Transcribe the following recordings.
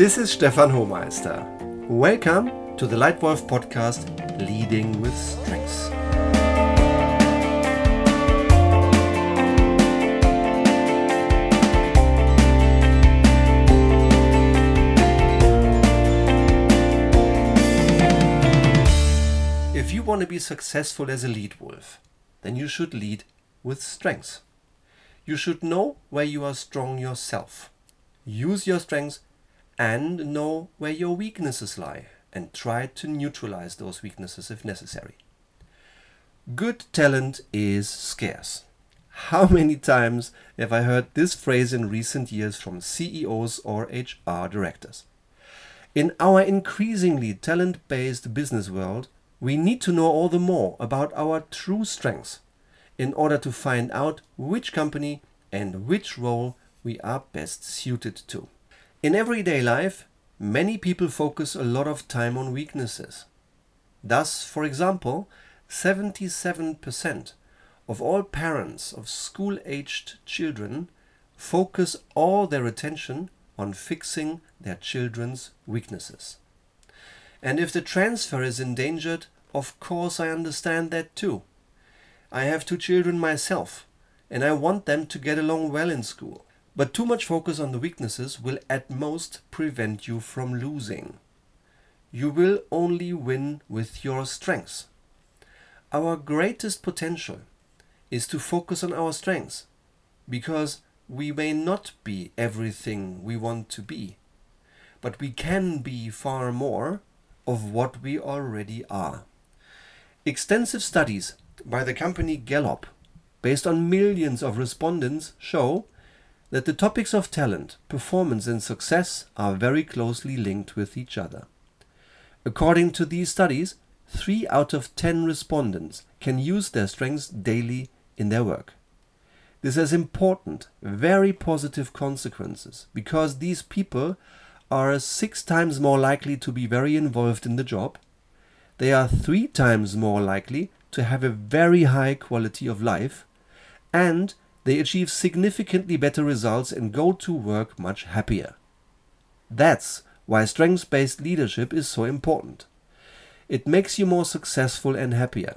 This is Stefan Hohmeister. Welcome to the Lightwolf podcast Leading with Strengths. If you want to be successful as a lead wolf, then you should lead with strengths. You should know where you are strong yourself. Use your strengths and know where your weaknesses lie and try to neutralize those weaknesses if necessary. Good talent is scarce. How many times have I heard this phrase in recent years from CEOs or HR directors? In our increasingly talent based business world, we need to know all the more about our true strengths in order to find out which company and which role we are best suited to. In everyday life, many people focus a lot of time on weaknesses. Thus, for example, 77% of all parents of school aged children focus all their attention on fixing their children's weaknesses. And if the transfer is endangered, of course I understand that too. I have two children myself, and I want them to get along well in school. But too much focus on the weaknesses will at most prevent you from losing. You will only win with your strengths. Our greatest potential is to focus on our strengths because we may not be everything we want to be, but we can be far more of what we already are. Extensive studies by the company Gallup, based on millions of respondents, show that the topics of talent, performance, and success are very closely linked with each other. According to these studies, 3 out of 10 respondents can use their strengths daily in their work. This has important, very positive consequences because these people are six times more likely to be very involved in the job. They are three times more likely to have a very high quality of life and they achieve significantly better results and go to work much happier. That's why strengths based leadership is so important. It makes you more successful and happier.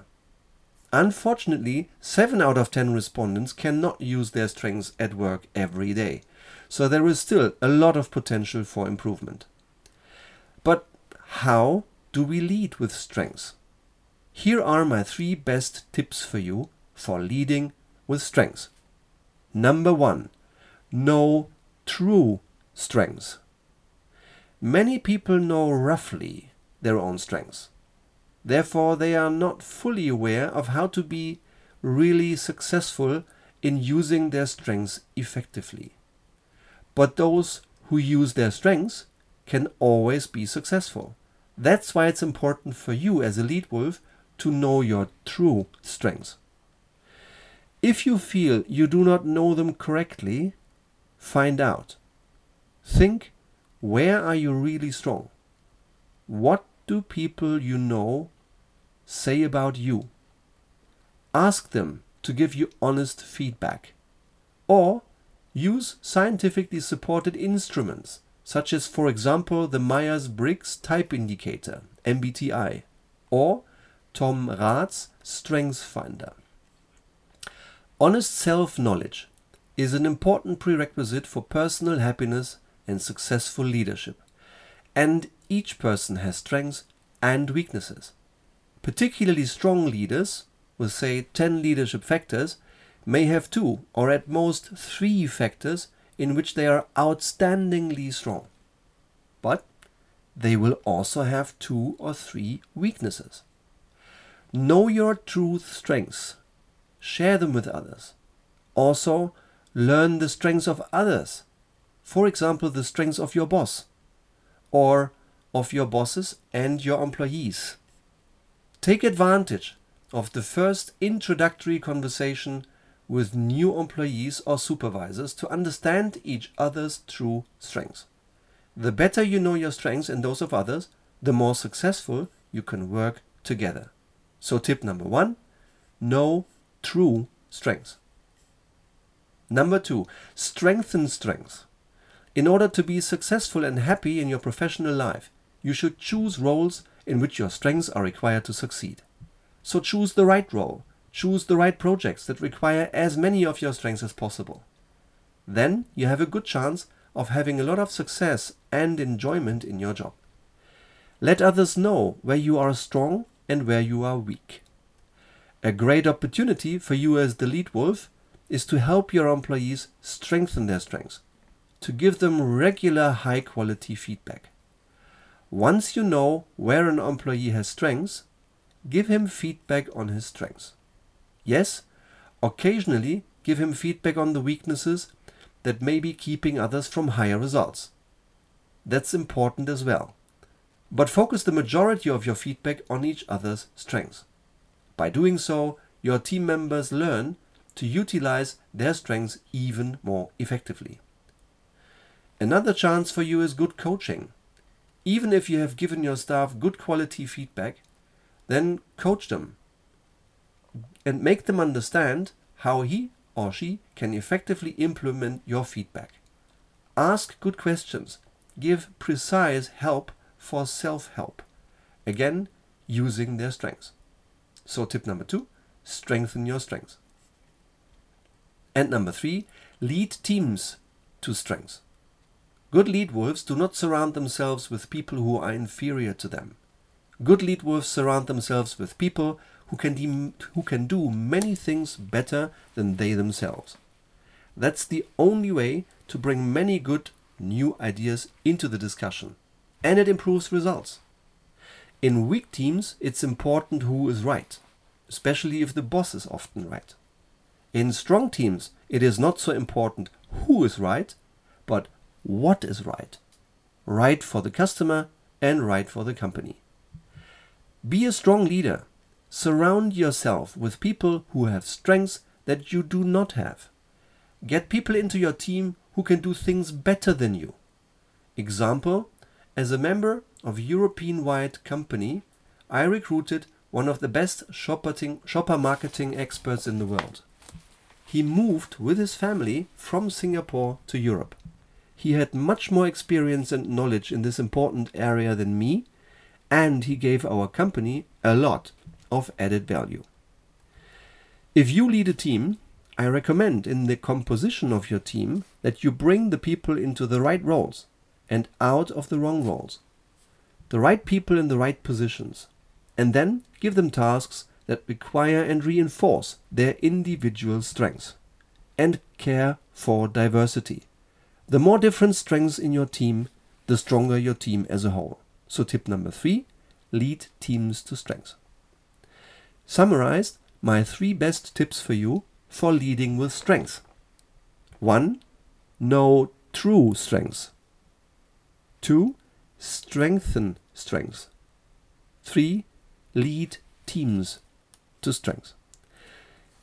Unfortunately, 7 out of 10 respondents cannot use their strengths at work every day, so there is still a lot of potential for improvement. But how do we lead with strengths? Here are my three best tips for you for leading with strengths. Number one, know true strengths. Many people know roughly their own strengths. Therefore, they are not fully aware of how to be really successful in using their strengths effectively. But those who use their strengths can always be successful. That's why it's important for you as a lead wolf to know your true strengths. If you feel you do not know them correctly, find out. Think where are you really strong? What do people you know say about you? Ask them to give you honest feedback. Or use scientifically supported instruments, such as, for example, the Myers Briggs Type Indicator, MBTI, or Tom Rath's Strengths Finder. Honest self knowledge is an important prerequisite for personal happiness and successful leadership. And each person has strengths and weaknesses. Particularly strong leaders, with say 10 leadership factors, may have two or at most three factors in which they are outstandingly strong. But they will also have two or three weaknesses. Know your true strengths share them with others. Also, learn the strengths of others. For example, the strengths of your boss or of your bosses and your employees. Take advantage of the first introductory conversation with new employees or supervisors to understand each other's true strengths. The better you know your strengths and those of others, the more successful you can work together. So, tip number one know true strengths. Number two, strengthen strengths. In order to be successful and happy in your professional life, you should choose roles in which your strengths are required to succeed. So choose the right role, choose the right projects that require as many of your strengths as possible. Then you have a good chance of having a lot of success and enjoyment in your job. Let others know where you are strong and where you are weak. A great opportunity for you as the lead wolf is to help your employees strengthen their strengths, to give them regular high quality feedback. Once you know where an employee has strengths, give him feedback on his strengths. Yes, occasionally give him feedback on the weaknesses that may be keeping others from higher results. That's important as well. But focus the majority of your feedback on each other's strengths. By doing so, your team members learn to utilize their strengths even more effectively. Another chance for you is good coaching. Even if you have given your staff good quality feedback, then coach them and make them understand how he or she can effectively implement your feedback. Ask good questions. Give precise help for self help. Again, using their strengths. So, tip number two strengthen your strengths. And number three, lead teams to strengths. Good lead wolves do not surround themselves with people who are inferior to them. Good lead wolves surround themselves with people who can, de- who can do many things better than they themselves. That's the only way to bring many good new ideas into the discussion, and it improves results. In weak teams, it's important who is right, especially if the boss is often right. In strong teams, it is not so important who is right, but what is right. Right for the customer and right for the company. Be a strong leader. Surround yourself with people who have strengths that you do not have. Get people into your team who can do things better than you. Example, as a member of European-wide company, I recruited one of the best shopper marketing experts in the world. He moved with his family from Singapore to Europe. He had much more experience and knowledge in this important area than me, and he gave our company a lot of added value. If you lead a team, I recommend in the composition of your team that you bring the people into the right roles and out of the wrong roles. The right people in the right positions, and then give them tasks that require and reinforce their individual strengths and care for diversity. The more different strengths in your team, the stronger your team as a whole. So, tip number three lead teams to strengths. Summarized, my three best tips for you for leading with strengths. 1. Know true strengths. 2. Strengthen strengths. 3. Lead teams to strengths.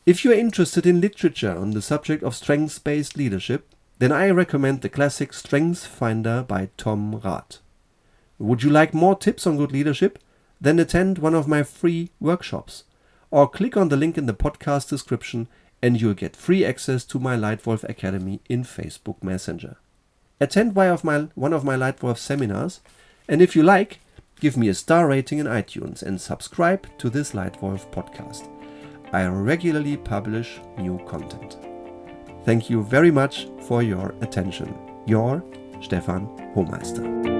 If you are interested in literature on the subject of strengths based leadership, then I recommend the classic Strengths Finder by Tom Rath. Would you like more tips on good leadership? Then attend one of my free workshops or click on the link in the podcast description and you'll get free access to my Lightwolf Academy in Facebook Messenger. Attend one of my, one of my Lightwolf seminars and if you like, give me a star rating in iTunes and subscribe to this Lightwolf podcast. I regularly publish new content. Thank you very much for your attention. Your Stefan Hohmeister.